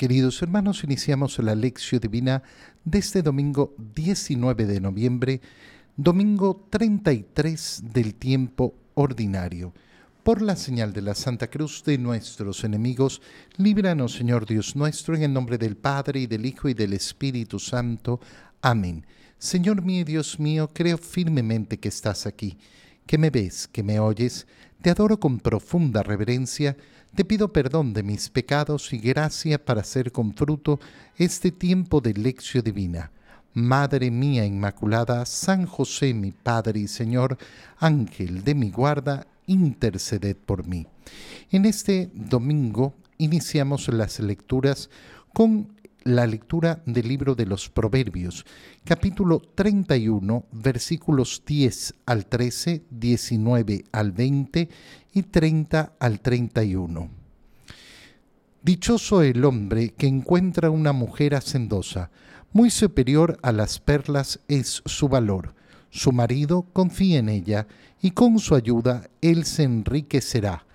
Queridos hermanos, iniciamos la lección divina de este domingo 19 de noviembre, domingo 33 del tiempo ordinario. Por la señal de la Santa Cruz de nuestros enemigos, líbranos, Señor Dios nuestro, en el nombre del Padre, y del Hijo, y del Espíritu Santo. Amén. Señor mío, Dios mío, creo firmemente que estás aquí, que me ves, que me oyes, te adoro con profunda reverencia, te pido perdón de mis pecados y gracia para hacer con fruto este tiempo de lección divina. Madre mía Inmaculada, San José mi Padre y Señor, Ángel de mi guarda, interceded por mí. En este domingo iniciamos las lecturas con la lectura del libro de los Proverbios, capítulo 31, versículos 10 al 13, 19 al 20 y 30 al 31. Dichoso el hombre que encuentra una mujer hacendosa, muy superior a las perlas es su valor. Su marido confía en ella y con su ayuda él se enriquecerá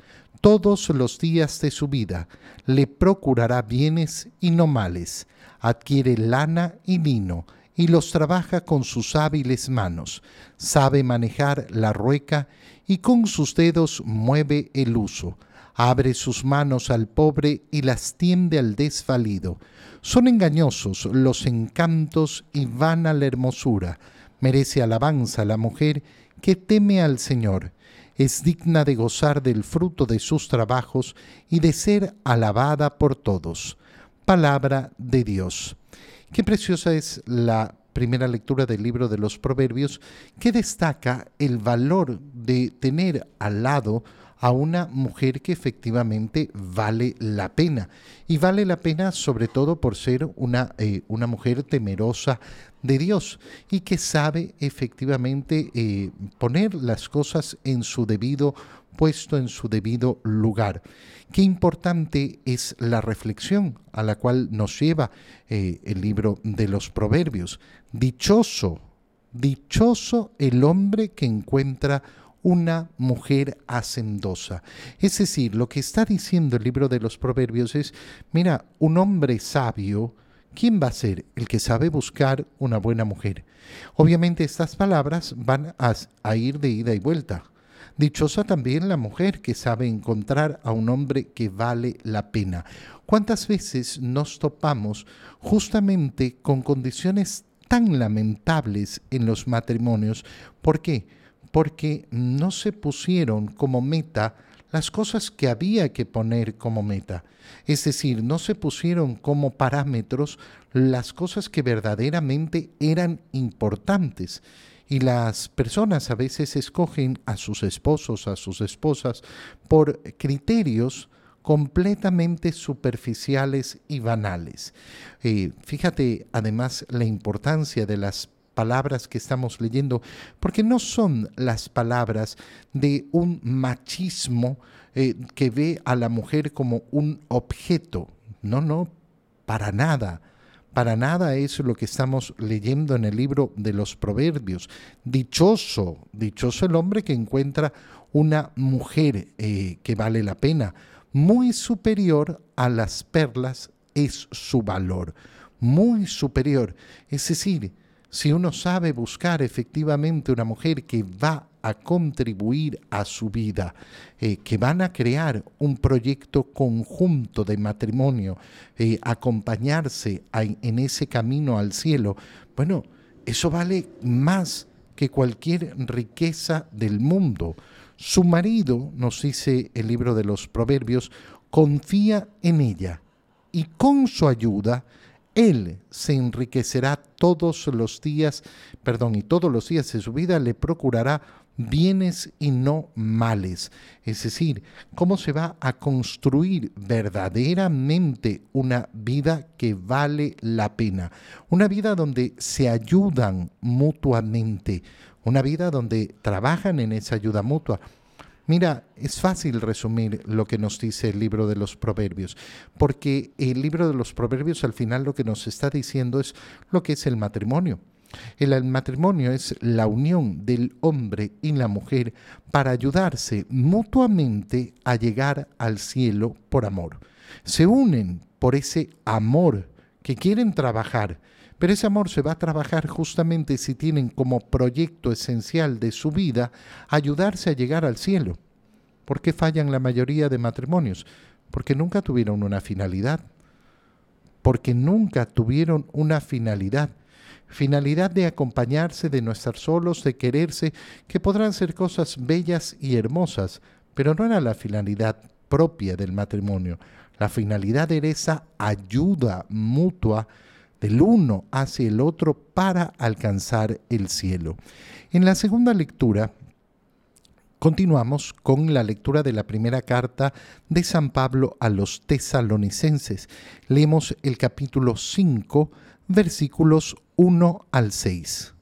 todos los días de su vida, le procurará bienes y no males, adquiere lana y lino, y los trabaja con sus hábiles manos, sabe manejar la rueca y con sus dedos mueve el uso, abre sus manos al pobre y las tiende al desvalido. Son engañosos los encantos y vana la hermosura, merece alabanza la mujer que teme al Señor es digna de gozar del fruto de sus trabajos y de ser alabada por todos. Palabra de Dios. Qué preciosa es la primera lectura del libro de los Proverbios que destaca el valor de tener al lado a una mujer que efectivamente vale la pena. Y vale la pena sobre todo por ser una, eh, una mujer temerosa de Dios y que sabe efectivamente eh, poner las cosas en su debido puesto en su debido lugar. Qué importante es la reflexión a la cual nos lleva eh, el libro de los Proverbios. Dichoso, dichoso el hombre que encuentra una mujer hacendosa. Es decir, lo que está diciendo el libro de los Proverbios es, mira, un hombre sabio, ¿quién va a ser? El que sabe buscar una buena mujer. Obviamente estas palabras van a, ir de ida y vuelta. Dichosa también la mujer que sabe encontrar a un hombre que vale la pena. ¿Cuántas veces nos topamos justamente con condiciones tan lamentables en los matrimonios? ¿Por qué? Porque no se pusieron como meta las cosas que había que poner como meta. Es decir, no se pusieron como parámetros las cosas que verdaderamente eran importantes. Y las personas a veces escogen a sus esposos, a sus esposas, por criterios completamente superficiales y banales. Eh, fíjate además la importancia de las palabras que estamos leyendo, porque no son las palabras de un machismo eh, que ve a la mujer como un objeto. No, no, para nada. Para nada es lo que estamos leyendo en el libro de los Proverbios. Dichoso, dichoso el hombre que encuentra una mujer eh, que vale la pena. Muy superior a las perlas es su valor. Muy superior. Es decir, si uno sabe buscar efectivamente una mujer que va a contribuir a su vida, eh, que van a crear un proyecto conjunto de matrimonio, eh, acompañarse en ese camino al cielo, bueno, eso vale más que cualquier riqueza del mundo. Su marido, nos dice el libro de los Proverbios, confía en ella y con su ayuda, él se enriquecerá todos los días, perdón, y todos los días de su vida le procurará bienes y no males. Es decir, cómo se va a construir verdaderamente una vida que vale la pena. Una vida donde se ayudan mutuamente. Una vida donde trabajan en esa ayuda mutua. Mira, es fácil resumir lo que nos dice el libro de los proverbios, porque el libro de los proverbios al final lo que nos está diciendo es lo que es el matrimonio. El, matrimonio es la unión del hombre y la mujer para ayudarse mutuamente a llegar al cielo por amor. Se unen por ese amor, que quieren trabajar, pero ese amor se va a trabajar justamente si tienen como proyecto esencial de su vida ayudarse a llegar al cielo. ¿Por qué fallan la mayoría de matrimonios? Porque nunca tuvieron una finalidad. Porque nunca tuvieron una finalidad. Finalidad de acompañarse, de no estar solos, de quererse, que podrán ser cosas bellas y hermosas, pero no era la finalidad propia del matrimonio. La finalidad era esa ayuda mutua del uno hacia el otro para alcanzar el cielo. En la segunda lectura, continuamos con la lectura de la primera carta de San Pablo a los tesalonicenses. Leemos el capítulo 5, versículos 1 al 6.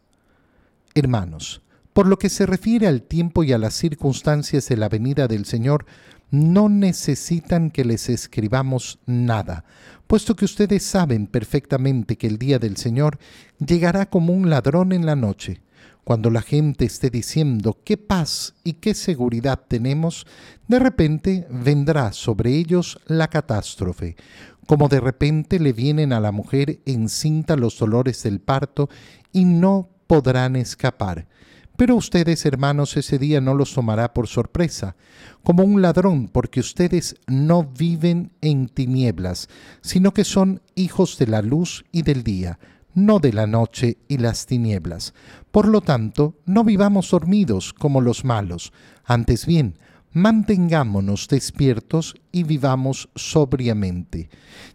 Hermanos, por lo que se refiere al tiempo y a las circunstancias de la venida del Señor, no necesitan que les escribamos nada, puesto que ustedes saben perfectamente que el día del Señor llegará como un ladrón en la noche. Cuando la gente esté diciendo qué paz y qué seguridad tenemos, de repente vendrá sobre ellos la catástrofe, como de repente le vienen a la mujer encinta los dolores del parto y no podrán escapar. Pero ustedes, hermanos, ese día no los tomará por sorpresa, como un ladrón, porque ustedes no viven en tinieblas, sino que son hijos de la luz y del día, no de la noche y las tinieblas. Por lo tanto, no vivamos dormidos como los malos, antes bien, mantengámonos despiertos y vivamos sobriamente.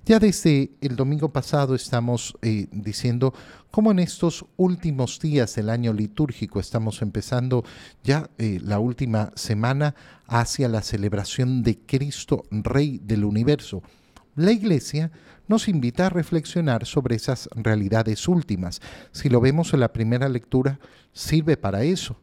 Ya desde el domingo pasado estamos eh, diciendo cómo en estos últimos días del año litúrgico estamos empezando ya eh, la última semana hacia la celebración de Cristo, Rey del universo. La Iglesia nos invita a reflexionar sobre esas realidades últimas. Si lo vemos en la primera lectura, sirve para eso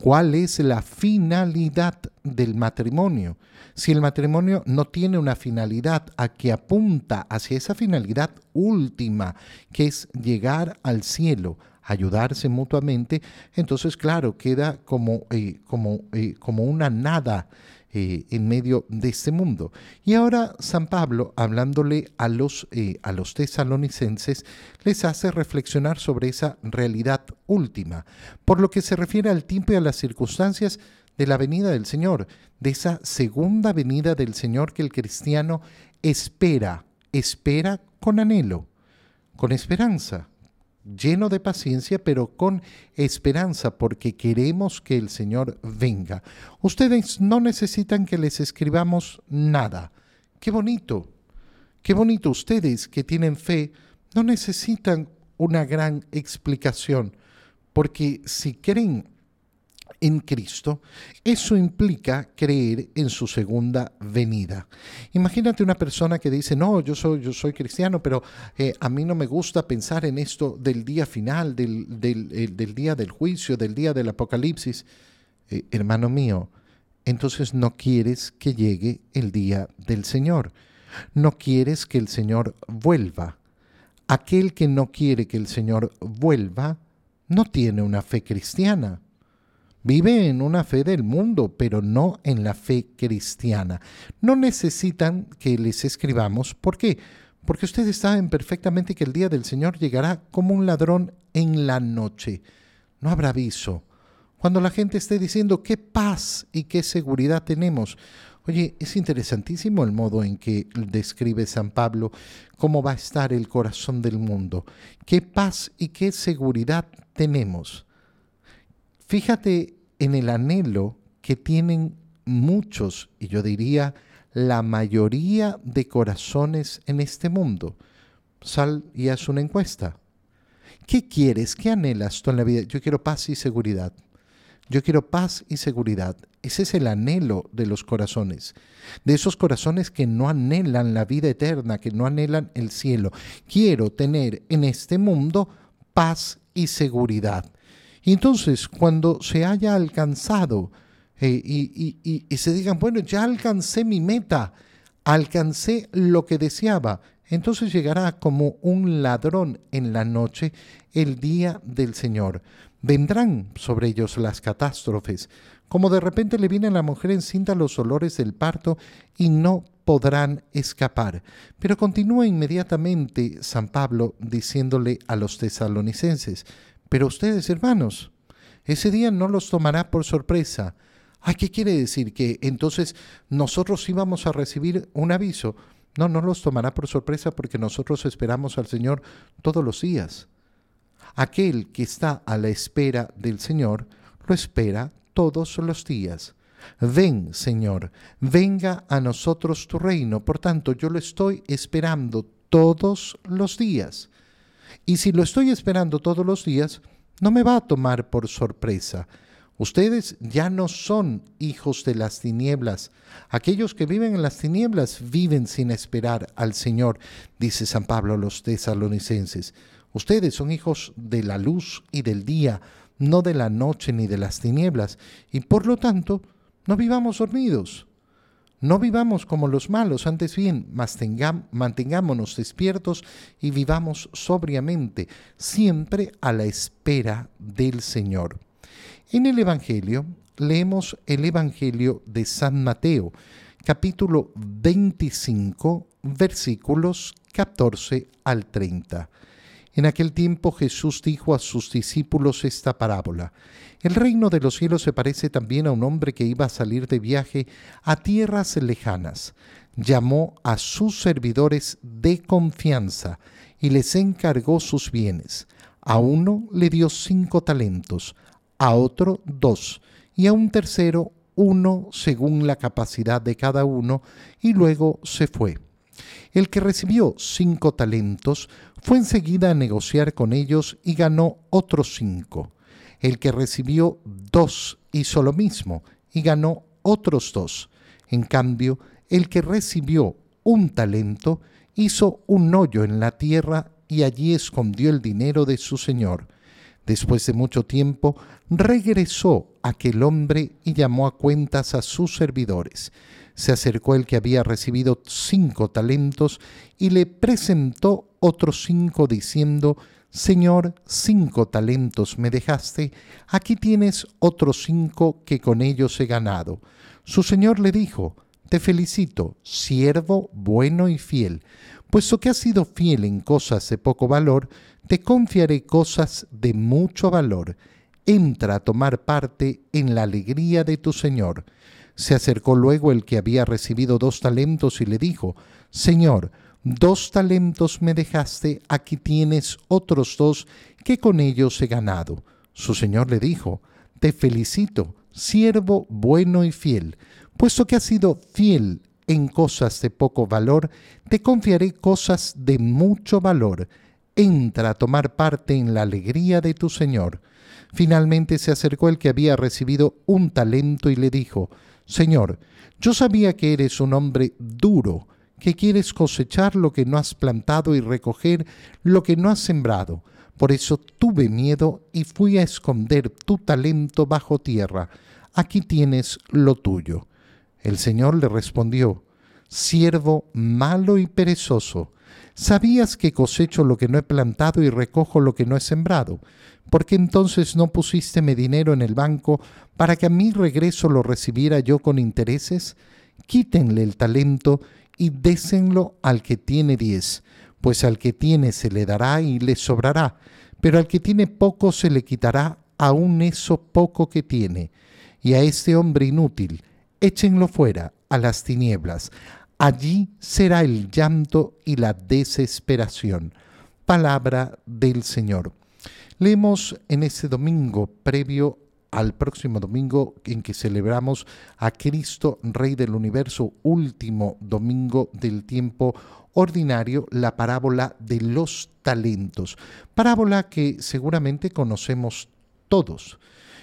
cuál es la finalidad del matrimonio. Si el matrimonio no tiene una finalidad a que apunta hacia esa finalidad última, que es llegar al cielo, ayudarse mutuamente, entonces claro, queda como, eh, como, eh, como una nada eh, en medio de este mundo. Y ahora San Pablo, hablándole a los, eh, a los tesalonicenses, les hace reflexionar sobre esa realidad última, por lo que se refiere al tiempo y a las circunstancias de la venida del Señor, de esa segunda venida del Señor que el cristiano espera, espera con anhelo, con esperanza lleno de paciencia, pero con esperanza, porque queremos que el Señor venga. Ustedes no necesitan que les escribamos nada. Qué bonito, qué bonito. Ustedes que tienen fe no necesitan una gran explicación, porque si creen en Cristo, eso implica creer en su segunda venida. Imagínate una persona que dice, no, yo soy, yo soy cristiano, pero eh, a mí no me gusta pensar en esto del día final, del, del, día del juicio, del día del apocalipsis. Eh, hermano mío, entonces no quieres que llegue el día del Señor. No quieres que el Señor vuelva. Aquel que no quiere que el Señor vuelva, no tiene una fe cristiana. Vive en una fe del mundo, pero no en la fe cristiana. No necesitan que les escribamos. ¿Por qué? Porque ustedes saben perfectamente que el día del Señor llegará como un ladrón en la noche. No habrá aviso. Cuando la gente esté diciendo qué paz y qué seguridad tenemos. Oye, es interesantísimo el modo en que describe San Pablo cómo va a estar el corazón del mundo. Qué paz y qué seguridad tenemos. Fíjate en el anhelo que tienen muchos, y yo diría la mayoría de corazones en este mundo. Sal y haz una encuesta. ¿Qué quieres? ¿Qué anhelas tú en la vida? Yo quiero paz y seguridad. Yo quiero paz y seguridad. Ese es el anhelo de los corazones, de esos corazones que no anhelan la vida eterna, que no anhelan el cielo. Quiero tener en este mundo paz y seguridad. Y entonces, cuando se haya alcanzado eh, y, se digan, bueno, ya alcancé mi meta, alcancé lo que deseaba, entonces llegará como un ladrón en la noche el día del Señor. Vendrán sobre ellos las catástrofes, como de repente le viene a la mujer encinta los olores del parto y no podrán escapar. Pero continúa inmediatamente San Pablo diciéndole a los tesalonicenses, pero ustedes hermanos, ese día no los tomará por sorpresa. Ay, ¿qué quiere decir? ¿Que entonces nosotros íbamos a recibir un aviso? No, no los tomará por sorpresa porque nosotros esperamos al Señor todos los días. Aquel que está a la espera del Señor lo espera todos los días. Ven, Señor, venga a nosotros tu reino. Por tanto, yo lo estoy esperando todos los días. Y si lo estoy esperando todos los días, no me va a tomar por sorpresa. Ustedes ya no son hijos de las tinieblas. Aquellos que viven en las tinieblas viven sin esperar al Señor, dice San Pablo a los tesalonicenses. Ustedes son hijos de la luz y del día, no de la noche ni de las tinieblas, y por lo tanto no vivamos dormidos. No vivamos como los malos, antes bien, mantengámonos despiertos y vivamos sobriamente, siempre a la espera del Señor. En el Evangelio leemos el Evangelio de San Mateo, capítulo 25, versículos 14 al 30. En aquel tiempo Jesús dijo a sus discípulos esta parábola. El reino de los cielos se parece también a un hombre que iba a salir de viaje a tierras lejanas. Llamó a sus servidores de confianza y les encargó sus bienes. A uno le dio cinco talentos, a otro dos, y a un tercero uno según la capacidad de cada uno, y luego se fue. El que recibió cinco talentos fue enseguida a negociar con ellos y ganó otros cinco. El que recibió dos hizo lo mismo y ganó otros dos. En cambio, el que recibió un talento hizo un hoyo en la tierra y allí escondió el dinero de su señor. Después de mucho tiempo, regresó aquel hombre y llamó a cuentas a sus servidores se acercó el que había recibido cinco talentos y le presentó otros cinco diciendo, Señor, cinco talentos me dejaste, aquí tienes otros cinco que con ellos he ganado. Su señor le dijo, Te felicito, siervo bueno y fiel, puesto que has sido fiel en cosas de poco valor, te confiaré cosas de mucho valor. Entra a tomar parte en la alegría de tu Señor. Se acercó luego el que había recibido dos talentos y le dijo, Señor, dos talentos me dejaste, aquí tienes otros dos que con ellos he ganado. Su señor le dijo, Te felicito, siervo bueno y fiel, puesto que has sido fiel en cosas de poco valor, te confiaré cosas de mucho valor. Entra a tomar parte en la alegría de tu Señor. Finalmente se acercó el que había recibido un talento y le dijo, Señor, yo sabía que eres un hombre duro, que quieres cosechar lo que no has plantado y recoger lo que no has sembrado. Por eso tuve miedo y fui a esconder tu talento bajo tierra. Aquí tienes lo tuyo. El Señor le respondió, Siervo malo y perezoso, ¿sabías que cosecho lo que no he plantado y recojo lo que no he sembrado? ¿Por qué entonces no pusiste mi dinero en el banco para que a mi regreso lo recibiera yo con intereses? Quítenle el talento y désenlo al que tiene diez, pues al que tiene se le dará y le sobrará, pero al que tiene poco se le quitará aún eso poco que tiene. Y a este hombre inútil, échenlo fuera a las tinieblas. Allí será el llanto y la desesperación. Palabra del Señor. Leemos en este domingo previo al próximo domingo en que celebramos a Cristo, Rey del Universo, último domingo del tiempo ordinario, la parábola de los talentos. Parábola que seguramente conocemos todos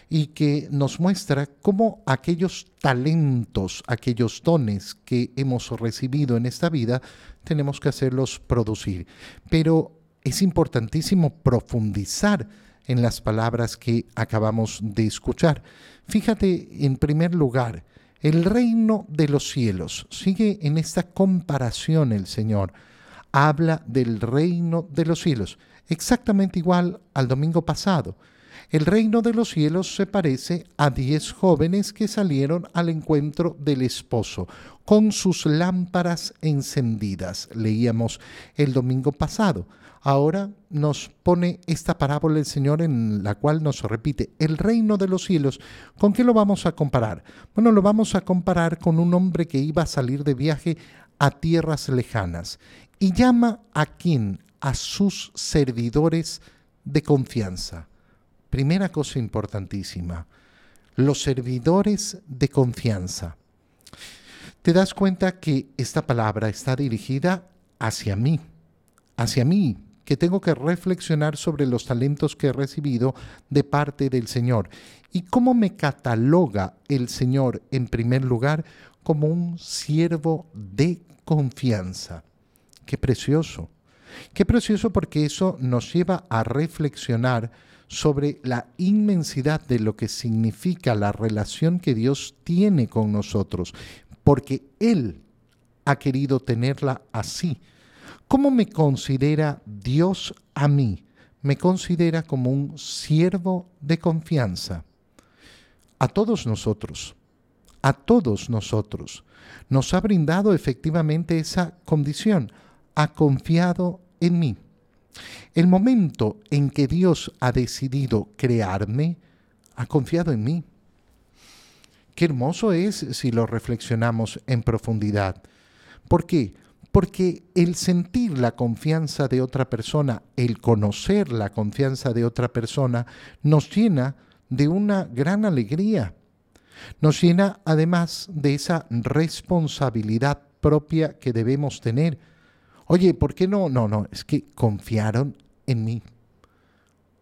y que nos muestra cómo aquellos talentos, aquellos dones que hemos recibido en esta vida, tenemos que hacerlos producir. Pero es importantísimo profundizar en las palabras que acabamos de escuchar. Fíjate, en primer lugar, el reino de los cielos. Sigue en esta comparación el Señor. Habla del reino de los cielos, exactamente igual al domingo pasado. El reino de los cielos se parece a diez jóvenes que salieron al encuentro del esposo con sus lámparas encendidas. Leíamos el domingo pasado. Ahora nos pone esta parábola el Señor en la cual nos repite el reino de los cielos. ¿Con qué lo vamos a comparar? Bueno, lo vamos a comparar con un hombre que iba a salir de viaje a tierras lejanas y llama a quién? A sus servidores de confianza. Primera cosa importantísima, los servidores de confianza. Te das cuenta que esta palabra está dirigida hacia mí, hacia mí, que tengo que reflexionar sobre los talentos que he recibido de parte del Señor. ¿Y cómo me cataloga el Señor en primer lugar como un siervo de confianza? Qué precioso. Qué precioso porque eso nos lleva a reflexionar sobre la inmensidad de lo que significa la relación que Dios tiene con nosotros, porque Él ha querido tenerla así. ¿Cómo me considera Dios a mí? Me considera como un siervo de confianza. A todos nosotros, a todos nosotros, nos ha brindado efectivamente esa condición. Ha confiado en mí. El momento en que Dios ha decidido crearme, ha confiado en mí. Qué hermoso es si lo reflexionamos en profundidad. ¿Por qué? Porque el sentir la confianza de otra persona, el conocer la confianza de otra persona, nos llena de una gran alegría. Nos llena además de esa responsabilidad propia que debemos tener Oye, ¿por qué no? No, no, es que confiaron en mí.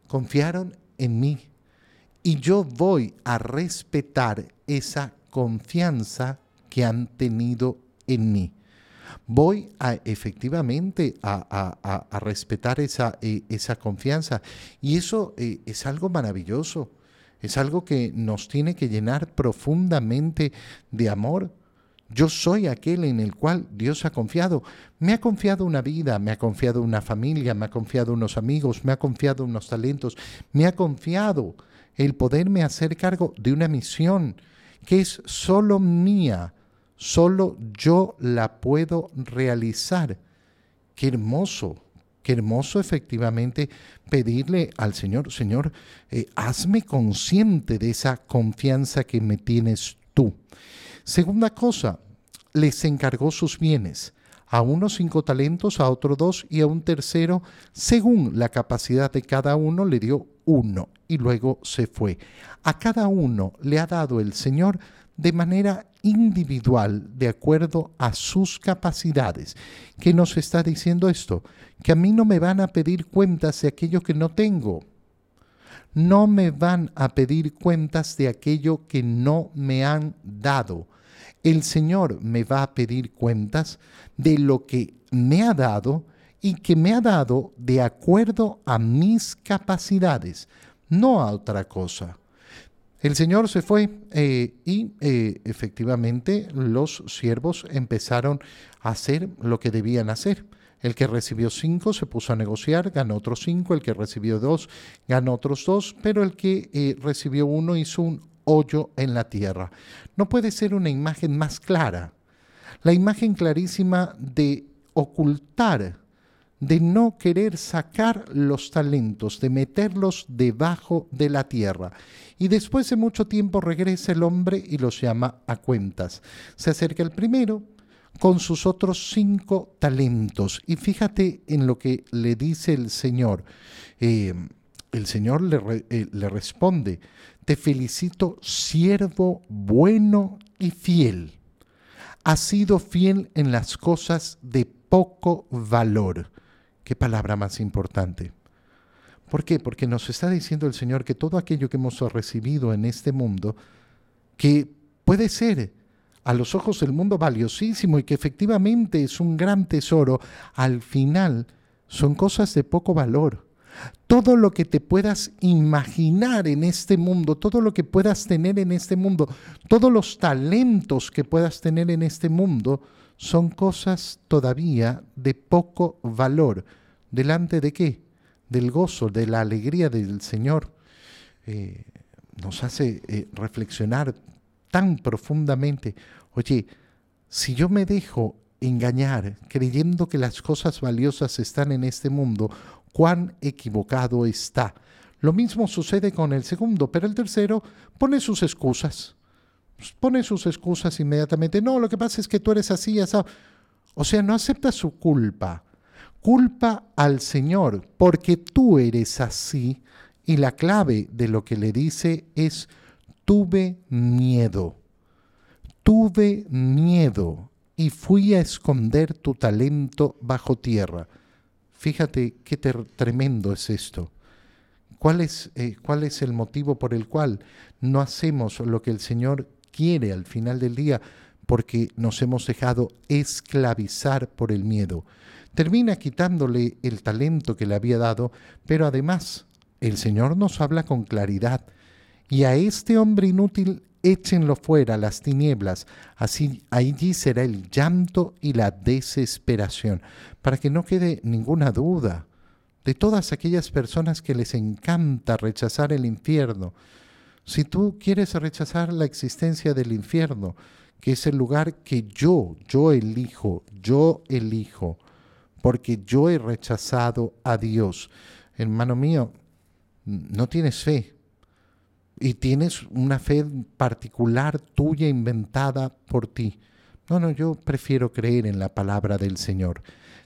Confiaron en mí. Y yo voy a respetar esa confianza que han tenido en mí. Voy a efectivamente a, respetar esa, eh, esa, confianza. Y eso eh, es algo maravilloso. Es algo que nos tiene que llenar profundamente de amor yo soy aquel en el cual Dios ha confiado. Me ha confiado una vida, me ha confiado una familia, me ha confiado unos amigos, me ha confiado unos talentos, me ha confiado el poderme hacer cargo de una misión que es solo mía, solo yo la puedo realizar. Qué hermoso, qué hermoso efectivamente pedirle al Señor, Señor, eh, hazme consciente de esa confianza que me tienes tú. Segunda cosa, les encargó sus bienes, a unos cinco talentos, a otros dos y a un tercero, según la capacidad de cada uno, le dio uno y luego se fue. A cada uno le ha dado el Señor de manera individual, de acuerdo a sus capacidades. ¿Qué nos está diciendo esto? Que a mí no me van a pedir cuentas de aquello que no tengo. No me van a pedir cuentas de aquello que no me han dado el Señor me va a pedir cuentas de lo que me ha dado y que me ha dado de acuerdo a mis capacidades, no a otra cosa. El Señor se fue eh, y eh, efectivamente los siervos empezaron a hacer lo que debían hacer. El que recibió cinco se puso a negociar, ganó otros cinco, el que recibió dos ganó otros dos, pero el que eh, recibió uno hizo un hoyo en la tierra. No puede ser una imagen más clara. La imagen clarísima de ocultar, de no querer sacar los talentos, de meterlos debajo de la tierra. Y después de mucho tiempo regresa el hombre y los llama a cuentas. Se acerca el primero con sus otros cinco talentos. Y fíjate en lo que le dice el Señor. Eh, el Señor le, eh, le responde, te felicito, siervo bueno y fiel. Has sido fiel en las cosas de poco valor. Qué palabra más importante. ¿Por qué? Porque nos está diciendo el Señor que todo aquello que hemos recibido en este mundo, que puede ser a los ojos del mundo valiosísimo y que efectivamente es un gran tesoro, al final son cosas de poco valor todo lo que te puedas imaginar en este mundo, todo lo que puedas tener en este mundo, todos los talentos que puedas tener en este mundo, son cosas todavía de poco valor. ¿Delante de qué? Del gozo, de la alegría del Señor. eh, nos hace eh, reflexionar tan profundamente. Oye, si yo me dejo engañar creyendo que las cosas valiosas están en este mundo, cuán equivocado está. Lo mismo sucede con el segundo, pero el tercero pone sus excusas. Pone sus excusas inmediatamente. No, lo que pasa es que tú eres así, así. O sea, no acepta su culpa. Culpa al Señor porque tú eres así. Y la clave de lo que le dice es, tuve miedo. Tuve miedo y fui a esconder tu talento bajo tierra. Fíjate qué tremendo es esto. ¿Cuál es, eh, ¿Cuál es el motivo por el cual no hacemos lo que el Señor quiere al final del día? Porque nos hemos dejado esclavizar por el miedo. Termina quitándole el talento que le había dado, pero además el Señor nos habla con claridad. Y a este hombre inútil échenlo fuera las tinieblas, así allí será el llanto y la desesperación, para que no quede ninguna duda de todas aquellas personas que les encanta rechazar el infierno. Si tú quieres rechazar la existencia del infierno, que es el lugar que yo, yo elijo, yo elijo, porque yo he rechazado a Dios. Hermano mío, no tienes fe, y tienes una fe particular tuya inventada por ti. No, no, yo prefiero creer en la palabra del Señor.